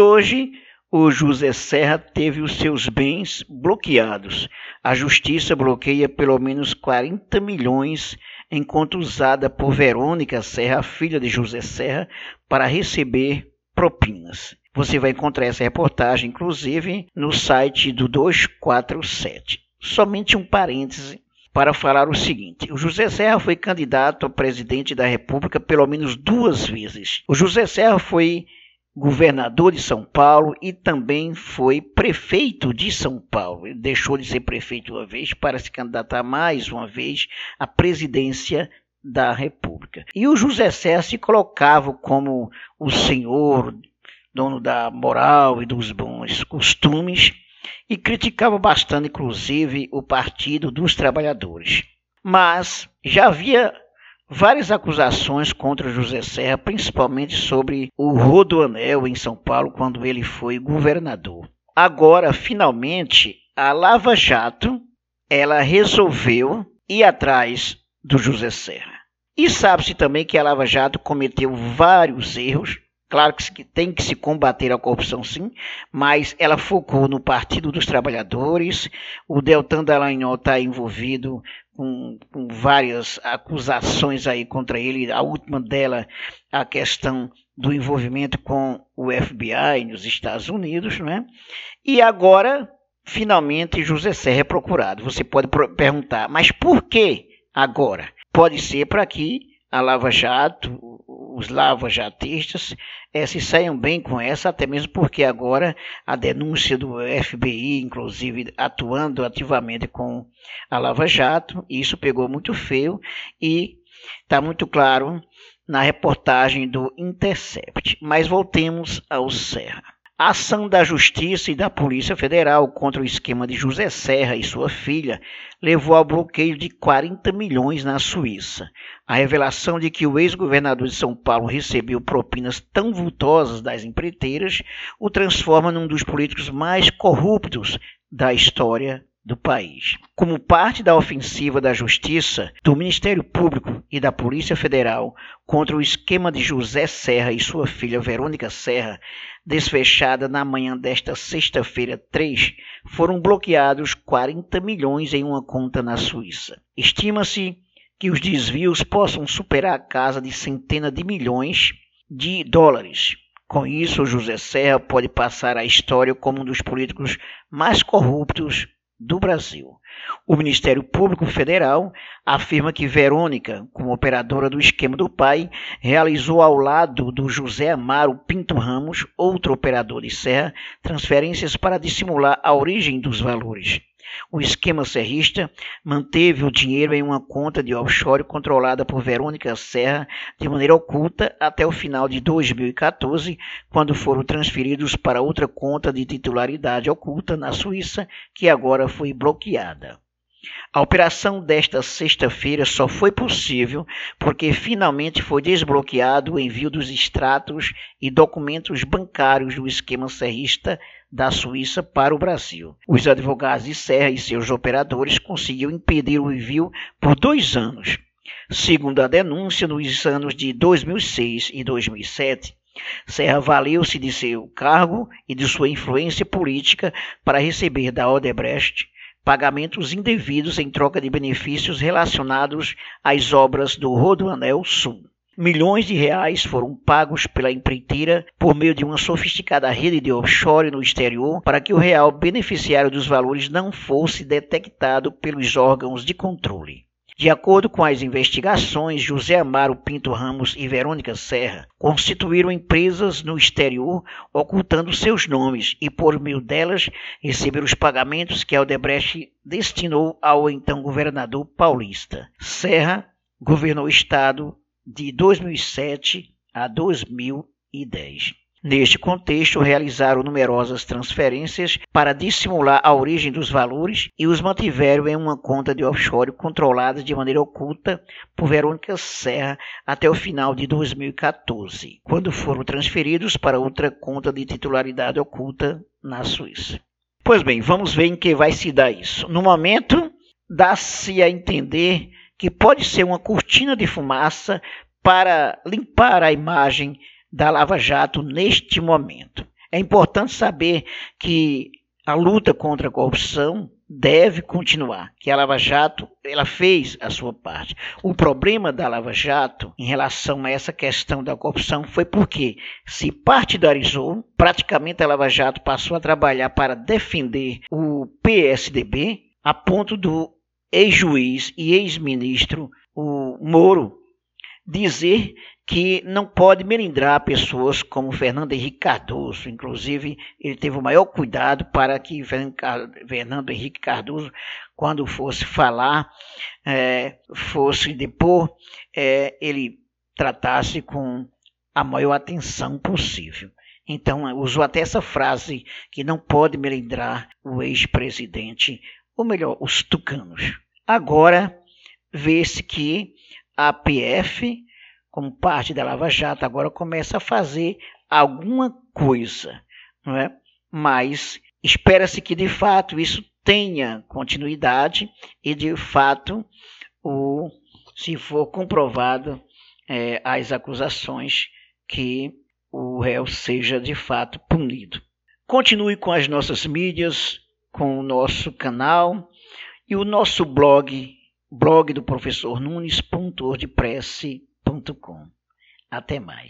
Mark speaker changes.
Speaker 1: hoje o José Serra teve os seus bens bloqueados. A justiça bloqueia pelo menos 40 milhões conta usada por Verônica Serra, filha de José Serra, para receber propinas. Você vai encontrar essa reportagem, inclusive, no site do 247. Somente um parêntese para falar o seguinte: o José Serra foi candidato a presidente da República pelo menos duas vezes. O José Serra foi governador de São Paulo e também foi prefeito de São Paulo. Ele deixou de ser prefeito uma vez para se candidatar mais uma vez à presidência da República. E o José Serra se colocava como o senhor, dono da moral e dos bons costumes, e criticava bastante, inclusive, o Partido dos Trabalhadores. Mas já havia várias acusações contra José Serra, principalmente sobre o Rodoanel em São Paulo, quando ele foi governador. Agora, finalmente, a Lava Jato ela resolveu ir atrás do José Serra. E sabe-se também que a Lava Jato cometeu vários erros. Claro que tem que se combater a corrupção, sim, mas ela focou no Partido dos Trabalhadores. O Deltan Dallagnol está envolvido com, com, várias acusações aí contra ele. A última dela, a questão do envolvimento com o FBI nos Estados Unidos, né? E agora, finalmente, José Serra é procurado. Você pode perguntar, mas por que agora? Pode ser para que a Lava Jato, os lava-jatistas, é, se saiam bem com essa, até mesmo porque agora a denúncia do FBI, inclusive atuando ativamente com a Lava Jato, isso pegou muito feio e está muito claro na reportagem do Intercept. Mas voltemos ao Serra. A ação da Justiça e da Polícia Federal contra o esquema de José Serra e sua filha levou ao bloqueio de 40 milhões na Suíça. A revelação de que o ex-governador de São Paulo recebeu propinas tão vultosas das empreiteiras o transforma num dos políticos mais corruptos da história do país. Como parte da ofensiva da Justiça, do Ministério Público e da Polícia Federal contra o esquema de José Serra e sua filha Verônica Serra, desfechada na manhã desta sexta-feira 3, foram bloqueados 40 milhões em uma conta na Suíça. Estima-se que os desvios possam superar a casa de centenas de milhões de dólares. Com isso, José Serra pode passar à história como um dos políticos mais corruptos do Brasil. O Ministério Público Federal afirma que Verônica, como operadora do esquema do pai, realizou ao lado do José Amaro Pinto Ramos, outro operador de serra, transferências para dissimular a origem dos valores. O esquema serrista manteve o dinheiro em uma conta de offshore controlada por Verônica Serra de maneira oculta até o final de 2014, quando foram transferidos para outra conta de titularidade oculta na Suíça, que agora foi bloqueada. A operação desta sexta-feira só foi possível porque finalmente foi desbloqueado o envio dos extratos e documentos bancários do esquema serrista da Suíça para o Brasil. Os advogados de Serra e seus operadores conseguiram impedir o envio por dois anos. Segundo a denúncia, nos anos de 2006 e 2007, Serra valeu-se de seu cargo e de sua influência política para receber da Odebrecht pagamentos indevidos em troca de benefícios relacionados às obras do Rodoanel Sul. Milhões de reais foram pagos pela empreiteira por meio de uma sofisticada rede de offshore no exterior para que o real beneficiário dos valores não fosse detectado pelos órgãos de controle. De acordo com as investigações, José Amaro Pinto Ramos e Verônica Serra constituíram empresas no exterior ocultando seus nomes e, por meio delas, receberam os pagamentos que Aldebrecht destinou ao então governador paulista. Serra governou o estado de 2007 a 2010. Neste contexto, realizaram numerosas transferências para dissimular a origem dos valores e os mantiveram em uma conta de offshore controlada de maneira oculta por Verônica Serra até o final de 2014, quando foram transferidos para outra conta de titularidade oculta na Suíça. Pois bem, vamos ver em que vai se dar isso. No momento, dá-se a entender que pode ser uma cortina de fumaça para limpar a imagem da Lava Jato neste momento. É importante saber que a luta contra a corrupção deve continuar, que a Lava Jato ela fez a sua parte. O problema da Lava Jato em relação a essa questão da corrupção foi porque se partidarizou, praticamente a Lava Jato passou a trabalhar para defender o PSDB, a ponto do ex-juiz e ex-ministro, o Moro, dizer que não pode melindrar pessoas como Fernando Henrique Cardoso. Inclusive, ele teve o maior cuidado para que Fernando Henrique Cardoso, quando fosse falar, é, fosse depor, é, ele tratasse com a maior atenção possível. Então, usou até essa frase que não pode melindrar o ex-presidente, ou melhor, os tucanos. Agora, vê-se que a PF como parte da Lava Jato, agora começa a fazer alguma coisa, não é? Mas espera-se que de fato isso tenha continuidade e de fato o se for comprovado é, as acusações que o réu seja de fato punido. Continue com as nossas mídias, com o nosso canal e o nosso blog, blog do professor Nunes, de até mais.